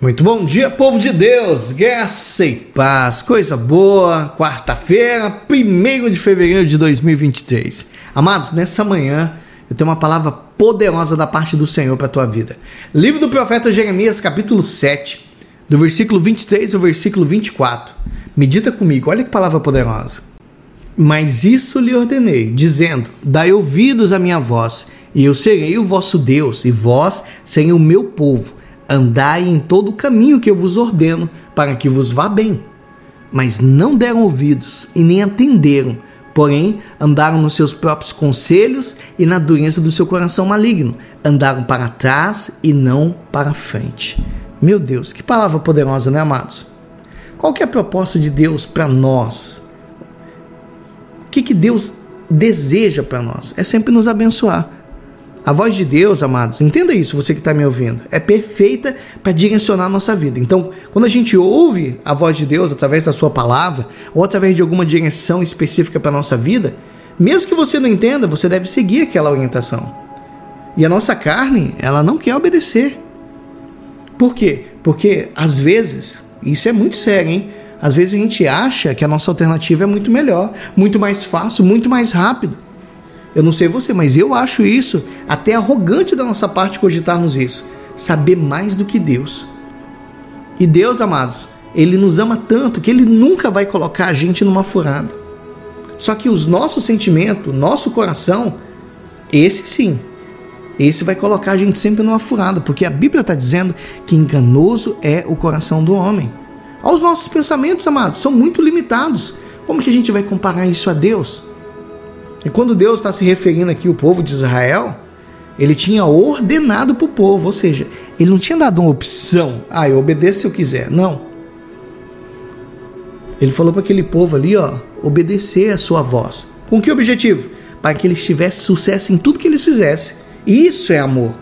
Muito bom dia, povo de Deus, graça e paz, coisa boa, quarta-feira, 1 de fevereiro de 2023. Amados, nessa manhã eu tenho uma palavra poderosa da parte do Senhor para a tua vida. Livro do profeta Jeremias, capítulo 7, do versículo 23 ao versículo 24. Medita comigo, olha que palavra poderosa. Mas isso lhe ordenei, dizendo: Dai ouvidos à minha voz, e eu serei o vosso Deus, e vós serei o meu povo Andai em todo o caminho que eu vos ordeno, para que vos vá bem. Mas não deram ouvidos e nem atenderam, porém andaram nos seus próprios conselhos e na dureza do seu coração maligno. Andaram para trás e não para frente. Meu Deus, que palavra poderosa, né, amados? Qual que é a proposta de Deus para nós? O que, que Deus deseja para nós? É sempre nos abençoar. A voz de Deus, amados, entenda isso, você que está me ouvindo, é perfeita para direcionar a nossa vida. Então, quando a gente ouve a voz de Deus através da Sua palavra ou através de alguma direção específica para a nossa vida, mesmo que você não entenda, você deve seguir aquela orientação. E a nossa carne, ela não quer obedecer. Por quê? Porque às vezes, isso é muito sério, hein? Às vezes a gente acha que a nossa alternativa é muito melhor, muito mais fácil, muito mais rápido. Eu não sei você, mas eu acho isso até arrogante da nossa parte cogitarmos isso. Saber mais do que Deus. E Deus, amados, Ele nos ama tanto que Ele nunca vai colocar a gente numa furada. Só que os nossos sentimentos, nosso coração, esse sim, esse vai colocar a gente sempre numa furada, porque a Bíblia está dizendo que enganoso é o coração do homem. Os nossos pensamentos, amados, são muito limitados. Como que a gente vai comparar isso a Deus? E quando Deus está se referindo aqui ao povo de Israel, ele tinha ordenado para o povo, ou seja, ele não tinha dado uma opção, ah, eu obedeço se eu quiser. Não. Ele falou para aquele povo ali, ó, obedecer a sua voz. Com que objetivo? Para que eles tivessem sucesso em tudo que eles fizessem. Isso é amor.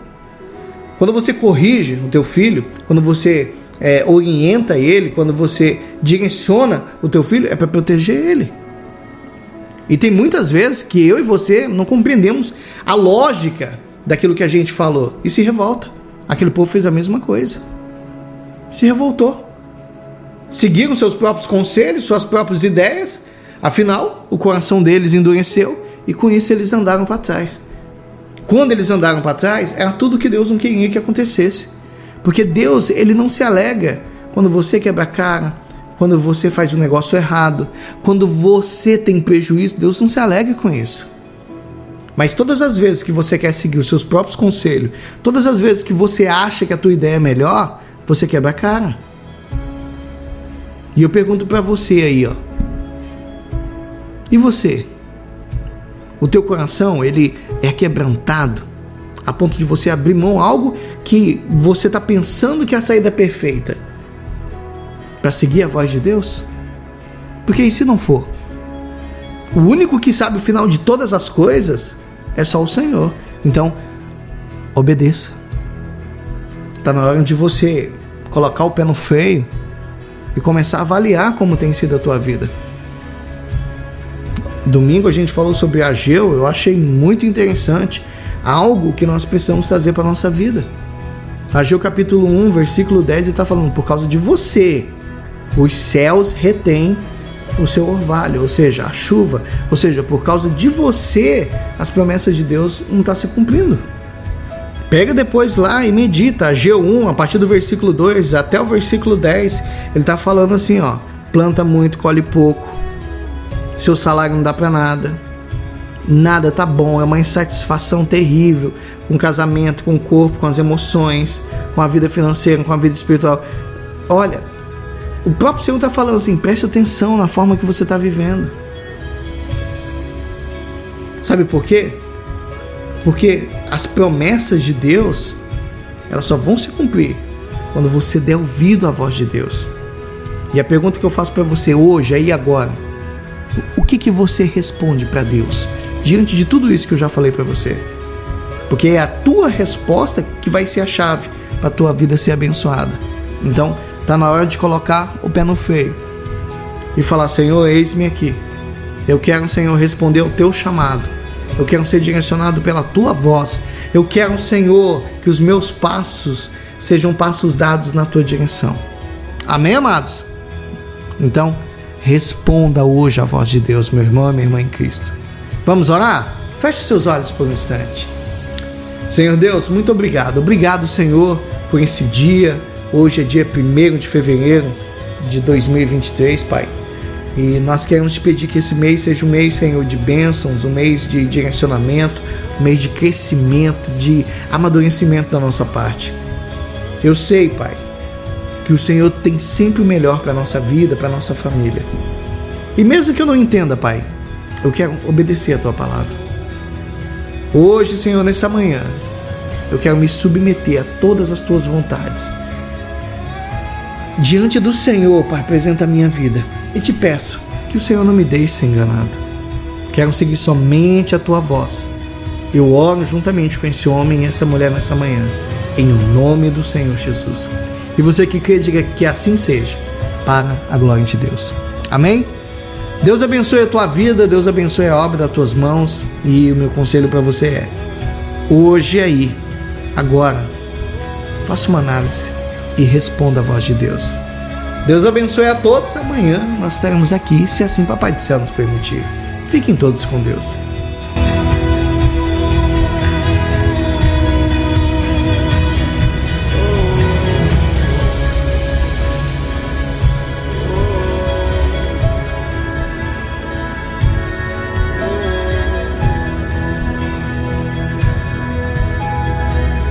Quando você corrige o teu filho, quando você é, orienta ele, quando você direciona o teu filho, é para proteger ele. E tem muitas vezes que eu e você não compreendemos a lógica daquilo que a gente falou e se revolta. Aquele povo fez a mesma coisa. Se revoltou. Seguiram seus próprios conselhos, suas próprias ideias. Afinal, o coração deles endureceu e com isso eles andaram para trás. Quando eles andaram para trás, era tudo que Deus não queria que acontecesse. Porque Deus, ele não se alega quando você quebra a cara, quando você faz um negócio errado, quando você tem prejuízo, Deus não se alegra com isso. Mas todas as vezes que você quer seguir os seus próprios conselhos, todas as vezes que você acha que a tua ideia é melhor, você quebra a cara. E eu pergunto para você aí, ó. E você? O teu coração, ele é quebrantado a ponto de você abrir mão algo que você está pensando que a saída é perfeita para seguir a voz de Deus? Porque e se não for? O único que sabe o final de todas as coisas é só o Senhor. Então, obedeça. Está na hora de você colocar o pé no freio e começar a avaliar como tem sido a tua vida. Domingo a gente falou sobre Ageu, eu achei muito interessante, algo que nós precisamos trazer para nossa vida. Ageu capítulo 1, versículo 10, ele está falando, por causa de você, os céus retêm o seu orvalho, ou seja, a chuva, ou seja, por causa de você, as promessas de Deus não estão tá se cumprindo. Pega depois lá e medita, G1, a partir do versículo 2 até o versículo 10, ele está falando assim, ó, planta muito, colhe pouco, seu salário não dá para nada, nada tá bom, é uma insatisfação terrível com o casamento, com o corpo, com as emoções, com a vida financeira, com a vida espiritual. Olha, o próprio Senhor está falando assim: preste atenção na forma que você está vivendo. Sabe por quê? Porque as promessas de Deus, elas só vão se cumprir quando você der ouvido à voz de Deus. E a pergunta que eu faço para você hoje, aí agora, o que que você responde para Deus diante de tudo isso que eu já falei para você? Porque é a tua resposta que vai ser a chave para tua vida ser abençoada. Então, Está na hora de colocar o pé no freio e falar: Senhor, eis-me aqui. Eu quero, Senhor, responder ao teu chamado. Eu quero ser direcionado pela tua voz. Eu quero, Senhor, que os meus passos sejam passos dados na tua direção. Amém, amados? Então, responda hoje à voz de Deus, meu irmão e minha irmã em Cristo. Vamos orar? Feche seus olhos por um instante. Senhor Deus, muito obrigado. Obrigado, Senhor, por esse dia. Hoje é dia 1 de fevereiro de 2023, Pai. E nós queremos te pedir que esse mês seja um mês, Senhor, de bênçãos, um mês de direcionamento, um mês de crescimento, de amadurecimento da nossa parte. Eu sei, Pai, que o Senhor tem sempre o melhor para a nossa vida, para a nossa família. E mesmo que eu não entenda, Pai, eu quero obedecer a tua palavra. Hoje, Senhor, nessa manhã, eu quero me submeter a todas as tuas vontades. Diante do Senhor, Pai, apresenta a minha vida e te peço que o Senhor não me deixe ser enganado. Quero seguir somente a tua voz. Eu oro juntamente com esse homem e essa mulher nessa manhã, em nome do Senhor Jesus. E você que crê, diga que assim seja, para a glória de Deus. Amém? Deus abençoe a tua vida, Deus abençoe a obra das tuas mãos. E o meu conselho para você é: hoje aí, agora, faça uma análise e responda a voz de Deus. Deus abençoe a todos. Amanhã nós estaremos aqui, se assim Papai do Céu nos permitir. Fiquem todos com Deus.